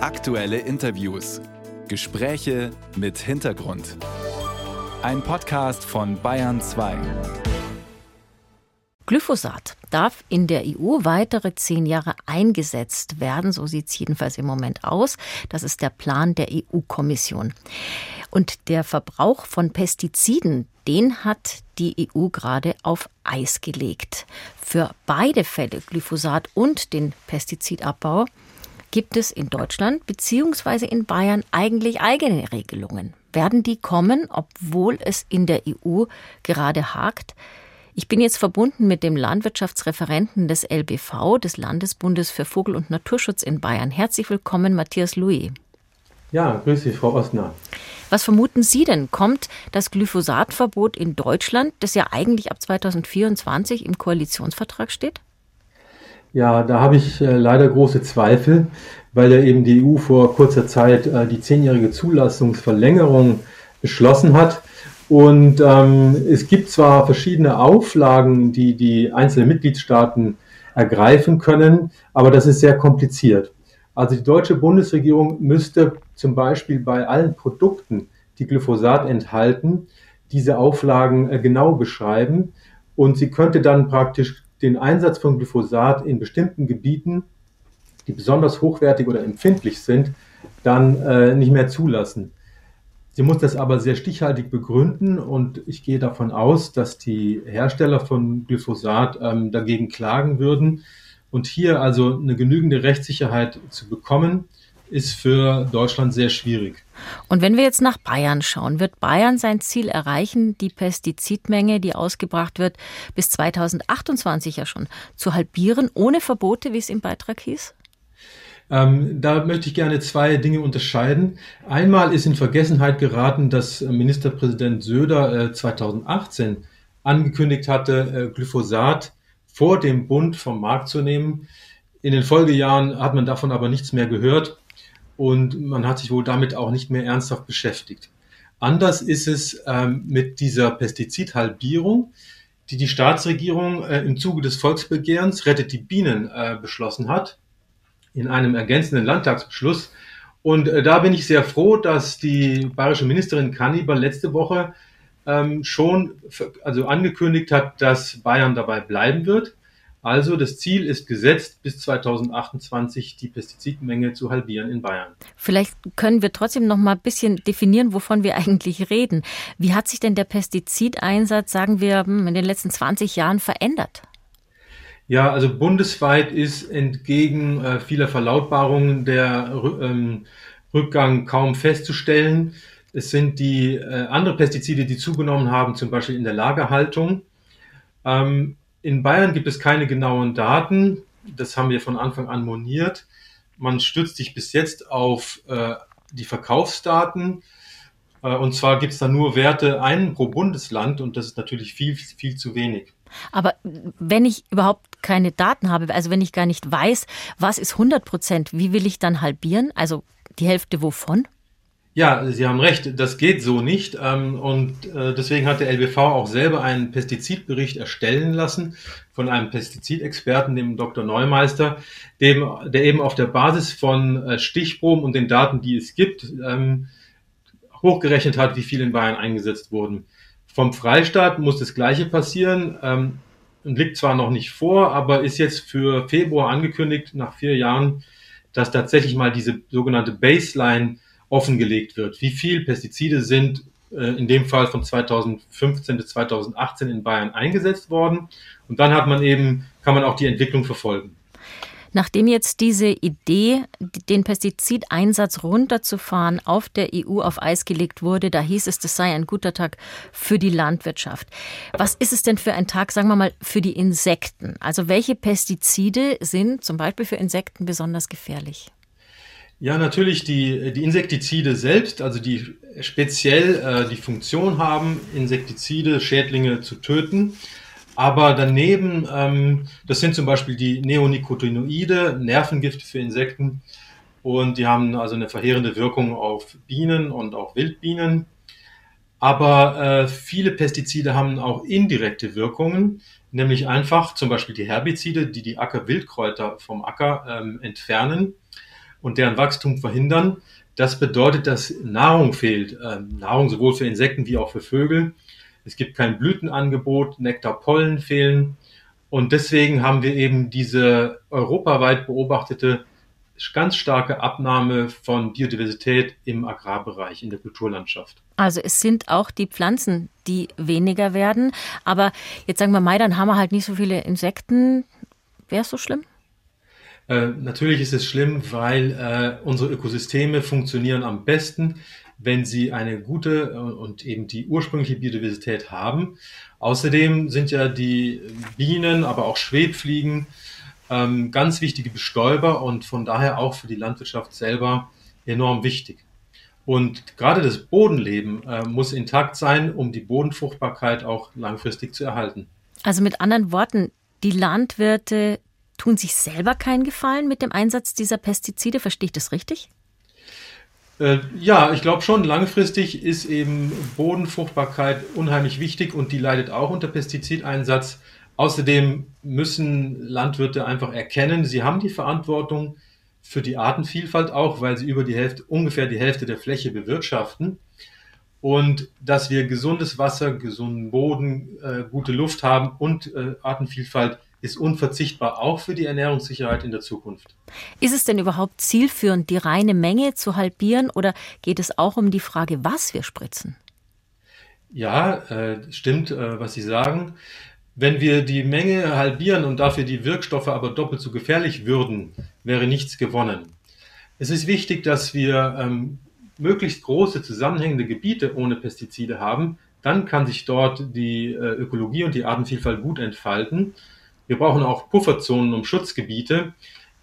Aktuelle Interviews. Gespräche mit Hintergrund. Ein Podcast von Bayern 2. Glyphosat darf in der EU weitere zehn Jahre eingesetzt werden. So sieht es jedenfalls im Moment aus. Das ist der Plan der EU-Kommission. Und der Verbrauch von Pestiziden, den hat die EU gerade auf Eis gelegt. Für beide Fälle, Glyphosat und den Pestizidabbau, gibt es in Deutschland bzw. in Bayern eigentlich eigene Regelungen. Werden die kommen, obwohl es in der EU gerade hakt? Ich bin jetzt verbunden mit dem Landwirtschaftsreferenten des LBV, des Landesbundes für Vogel- und Naturschutz in Bayern. Herzlich willkommen, Matthias Louis. Ja, grüße Sie, Frau Osner. Was vermuten Sie denn? Kommt das Glyphosatverbot in Deutschland, das ja eigentlich ab 2024 im Koalitionsvertrag steht? Ja, da habe ich äh, leider große Zweifel, weil ja eben die EU vor kurzer Zeit äh, die zehnjährige Zulassungsverlängerung beschlossen hat. Und ähm, es gibt zwar verschiedene Auflagen, die die einzelnen Mitgliedstaaten ergreifen können, aber das ist sehr kompliziert. Also die deutsche Bundesregierung müsste zum Beispiel bei allen Produkten, die Glyphosat enthalten, diese Auflagen äh, genau beschreiben und sie könnte dann praktisch den Einsatz von Glyphosat in bestimmten Gebieten, die besonders hochwertig oder empfindlich sind, dann äh, nicht mehr zulassen. Sie muss das aber sehr stichhaltig begründen und ich gehe davon aus, dass die Hersteller von Glyphosat ähm, dagegen klagen würden. Und hier also eine genügende Rechtssicherheit zu bekommen, ist für Deutschland sehr schwierig. Und wenn wir jetzt nach Bayern schauen, wird Bayern sein Ziel erreichen, die Pestizidmenge, die ausgebracht wird, bis 2028 ja schon zu halbieren, ohne Verbote, wie es im Beitrag hieß? Ähm, da möchte ich gerne zwei Dinge unterscheiden. Einmal ist in Vergessenheit geraten, dass Ministerpräsident Söder äh, 2018 angekündigt hatte, äh, Glyphosat vor dem Bund vom Markt zu nehmen. In den Folgejahren hat man davon aber nichts mehr gehört und man hat sich wohl damit auch nicht mehr ernsthaft beschäftigt. Anders ist es ähm, mit dieser Pestizidhalbierung, die die Staatsregierung äh, im Zuge des Volksbegehrens Rettet die Bienen äh, beschlossen hat, in einem ergänzenden Landtagsbeschluss. Und äh, da bin ich sehr froh, dass die bayerische Ministerin Kanniber letzte Woche ähm, schon also angekündigt hat, dass Bayern dabei bleiben wird. Also das Ziel ist gesetzt, bis 2028 die Pestizidmenge zu halbieren in Bayern. Vielleicht können wir trotzdem noch mal ein bisschen definieren, wovon wir eigentlich reden. Wie hat sich denn der Pestizideinsatz, sagen wir, hm, in den letzten 20 Jahren verändert? Ja, also bundesweit ist entgegen äh, vieler Verlautbarungen der ähm, Rückgang kaum festzustellen. Es sind die äh, andere Pestizide, die zugenommen haben, zum Beispiel in der Lagerhaltung. Ähm, in Bayern gibt es keine genauen Daten. Das haben wir von Anfang an moniert. Man stützt sich bis jetzt auf äh, die Verkaufsdaten. Äh, und zwar gibt es da nur Werte einen pro Bundesland und das ist natürlich viel, viel zu wenig. Aber wenn ich überhaupt keine Daten habe, also wenn ich gar nicht weiß, was ist 100 Prozent, wie will ich dann halbieren? Also die Hälfte wovon? Ja, Sie haben recht, das geht so nicht. Ähm, und äh, deswegen hat der LBV auch selber einen Pestizidbericht erstellen lassen von einem Pestizidexperten, dem Dr. Neumeister, dem, der eben auf der Basis von äh, Stichproben und den Daten, die es gibt, ähm, hochgerechnet hat, wie viel in Bayern eingesetzt wurden. Vom Freistaat muss das Gleiche passieren. Ähm, liegt zwar noch nicht vor, aber ist jetzt für Februar angekündigt, nach vier Jahren, dass tatsächlich mal diese sogenannte Baseline offengelegt wird. Wie viel Pestizide sind äh, in dem Fall von 2015 bis 2018 in Bayern eingesetzt worden? Und dann hat man eben, kann man auch die Entwicklung verfolgen. Nachdem jetzt diese Idee, den Pestizideinsatz runterzufahren, auf der EU auf Eis gelegt wurde, da hieß es, das sei ein guter Tag für die Landwirtschaft. Was ist es denn für ein Tag, sagen wir mal, für die Insekten? Also welche Pestizide sind zum Beispiel für Insekten besonders gefährlich? Ja, natürlich die, die Insektizide selbst, also die speziell äh, die Funktion haben, Insektizide, Schädlinge zu töten. Aber daneben, ähm, das sind zum Beispiel die Neonicotinoide, Nervengifte für Insekten. Und die haben also eine verheerende Wirkung auf Bienen und auch Wildbienen. Aber äh, viele Pestizide haben auch indirekte Wirkungen, nämlich einfach zum Beispiel die Herbizide, die die Ackerwildkräuter vom Acker ähm, entfernen und deren Wachstum verhindern. Das bedeutet, dass Nahrung fehlt. Ähm, Nahrung sowohl für Insekten wie auch für Vögel. Es gibt kein Blütenangebot, Nektar, Pollen fehlen. Und deswegen haben wir eben diese europaweit beobachtete ganz starke Abnahme von Biodiversität im Agrarbereich, in der Kulturlandschaft. Also es sind auch die Pflanzen, die weniger werden. Aber jetzt sagen wir mal, dann haben wir halt nicht so viele Insekten. Wäre es so schlimm? Äh, natürlich ist es schlimm, weil äh, unsere Ökosysteme funktionieren am besten, wenn sie eine gute äh, und eben die ursprüngliche Biodiversität haben. Außerdem sind ja die Bienen, aber auch Schwebfliegen ähm, ganz wichtige Bestäuber und von daher auch für die Landwirtschaft selber enorm wichtig. Und gerade das Bodenleben äh, muss intakt sein, um die Bodenfruchtbarkeit auch langfristig zu erhalten. Also mit anderen Worten, die Landwirte tun sich selber keinen Gefallen mit dem Einsatz dieser Pestizide, verstehe ich das richtig? Äh, ja, ich glaube schon, langfristig ist eben Bodenfruchtbarkeit unheimlich wichtig und die leidet auch unter Pestizideinsatz. Außerdem müssen Landwirte einfach erkennen, sie haben die Verantwortung für die Artenvielfalt auch, weil sie über die Hälfte, ungefähr die Hälfte der Fläche bewirtschaften. Und dass wir gesundes Wasser, gesunden Boden, äh, gute Luft haben und äh, Artenvielfalt ist unverzichtbar auch für die Ernährungssicherheit in der Zukunft. Ist es denn überhaupt zielführend, die reine Menge zu halbieren oder geht es auch um die Frage, was wir spritzen? Ja, äh, stimmt, äh, was Sie sagen. Wenn wir die Menge halbieren und dafür die Wirkstoffe aber doppelt so gefährlich würden, wäre nichts gewonnen. Es ist wichtig, dass wir ähm, möglichst große zusammenhängende Gebiete ohne Pestizide haben. Dann kann sich dort die äh, Ökologie und die Artenvielfalt gut entfalten. Wir brauchen auch Pufferzonen um Schutzgebiete,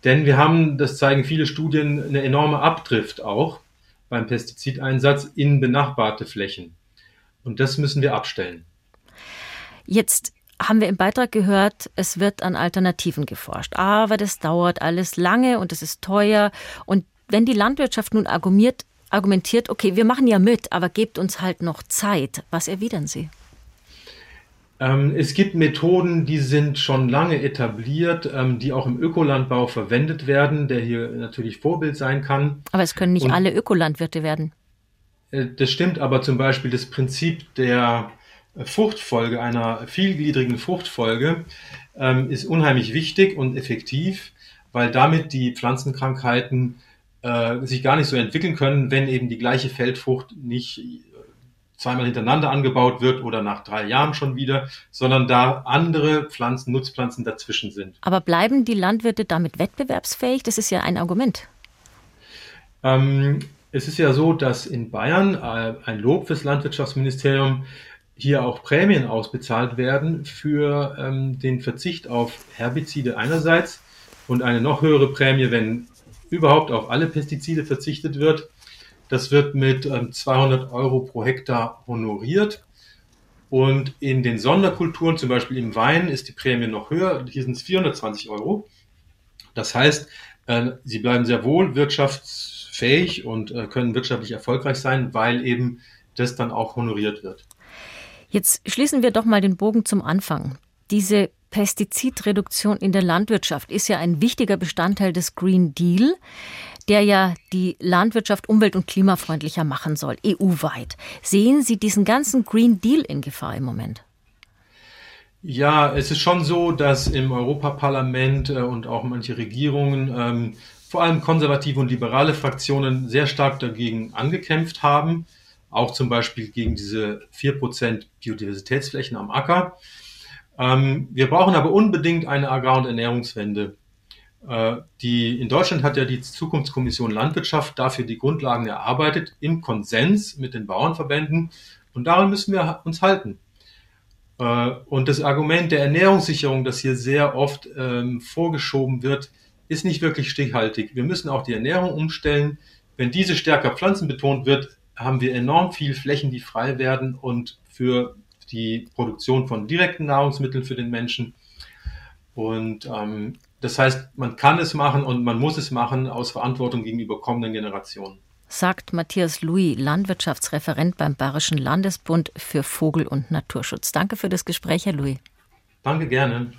denn wir haben, das zeigen viele Studien, eine enorme Abdrift auch beim Pestizideinsatz in benachbarte Flächen. Und das müssen wir abstellen. Jetzt haben wir im Beitrag gehört, es wird an Alternativen geforscht. Aber das dauert alles lange und es ist teuer. Und wenn die Landwirtschaft nun argumentiert, argumentiert, okay, wir machen ja mit, aber gebt uns halt noch Zeit, was erwidern Sie? Ähm, es gibt Methoden, die sind schon lange etabliert, ähm, die auch im Ökolandbau verwendet werden, der hier natürlich Vorbild sein kann. Aber es können nicht Und, alle Ökolandwirte werden. Äh, das stimmt, aber zum Beispiel das Prinzip der Fruchtfolge, einer vielgliedrigen Fruchtfolge, ähm, ist unheimlich wichtig und effektiv, weil damit die Pflanzenkrankheiten äh, sich gar nicht so entwickeln können, wenn eben die gleiche Feldfrucht nicht zweimal hintereinander angebaut wird oder nach drei Jahren schon wieder, sondern da andere Pflanzen, Nutzpflanzen dazwischen sind. Aber bleiben die Landwirte damit wettbewerbsfähig? Das ist ja ein Argument. Ähm, es ist ja so, dass in Bayern äh, ein Lob fürs Landwirtschaftsministerium hier auch Prämien ausbezahlt werden für ähm, den Verzicht auf Herbizide einerseits und eine noch höhere Prämie, wenn überhaupt auf alle Pestizide verzichtet wird. Das wird mit ähm, 200 Euro pro Hektar honoriert. Und in den Sonderkulturen, zum Beispiel im Wein, ist die Prämie noch höher. Hier sind es 420 Euro. Das heißt, äh, sie bleiben sehr wohl wirtschaftsfähig und äh, können wirtschaftlich erfolgreich sein, weil eben das dann auch honoriert wird. Jetzt schließen wir doch mal den Bogen zum Anfang. Diese Pestizidreduktion in der Landwirtschaft ist ja ein wichtiger Bestandteil des Green Deal der ja die Landwirtschaft umwelt- und klimafreundlicher machen soll, EU-weit. Sehen Sie diesen ganzen Green Deal in Gefahr im Moment? Ja, es ist schon so, dass im Europaparlament äh, und auch manche Regierungen, ähm, vor allem konservative und liberale Fraktionen, sehr stark dagegen angekämpft haben. Auch zum Beispiel gegen diese 4% Biodiversitätsflächen am Acker. Ähm, wir brauchen aber unbedingt eine Agrar- und Ernährungswende. Äh, die, in Deutschland hat ja die Zukunftskommission Landwirtschaft dafür die Grundlagen erarbeitet, im Konsens mit den Bauernverbänden. Und daran müssen wir uns halten. Äh, und das Argument der Ernährungssicherung, das hier sehr oft ähm, vorgeschoben wird, ist nicht wirklich stichhaltig. Wir müssen auch die Ernährung umstellen. Wenn diese stärker pflanzenbetont wird, haben wir enorm viel Flächen, die frei werden und für die Produktion von direkten Nahrungsmitteln für den Menschen. Und ähm, das heißt, man kann es machen und man muss es machen aus Verantwortung gegenüber kommenden Generationen. Sagt Matthias Louis, Landwirtschaftsreferent beim Bayerischen Landesbund für Vogel- und Naturschutz. Danke für das Gespräch, Herr Louis. Danke gerne.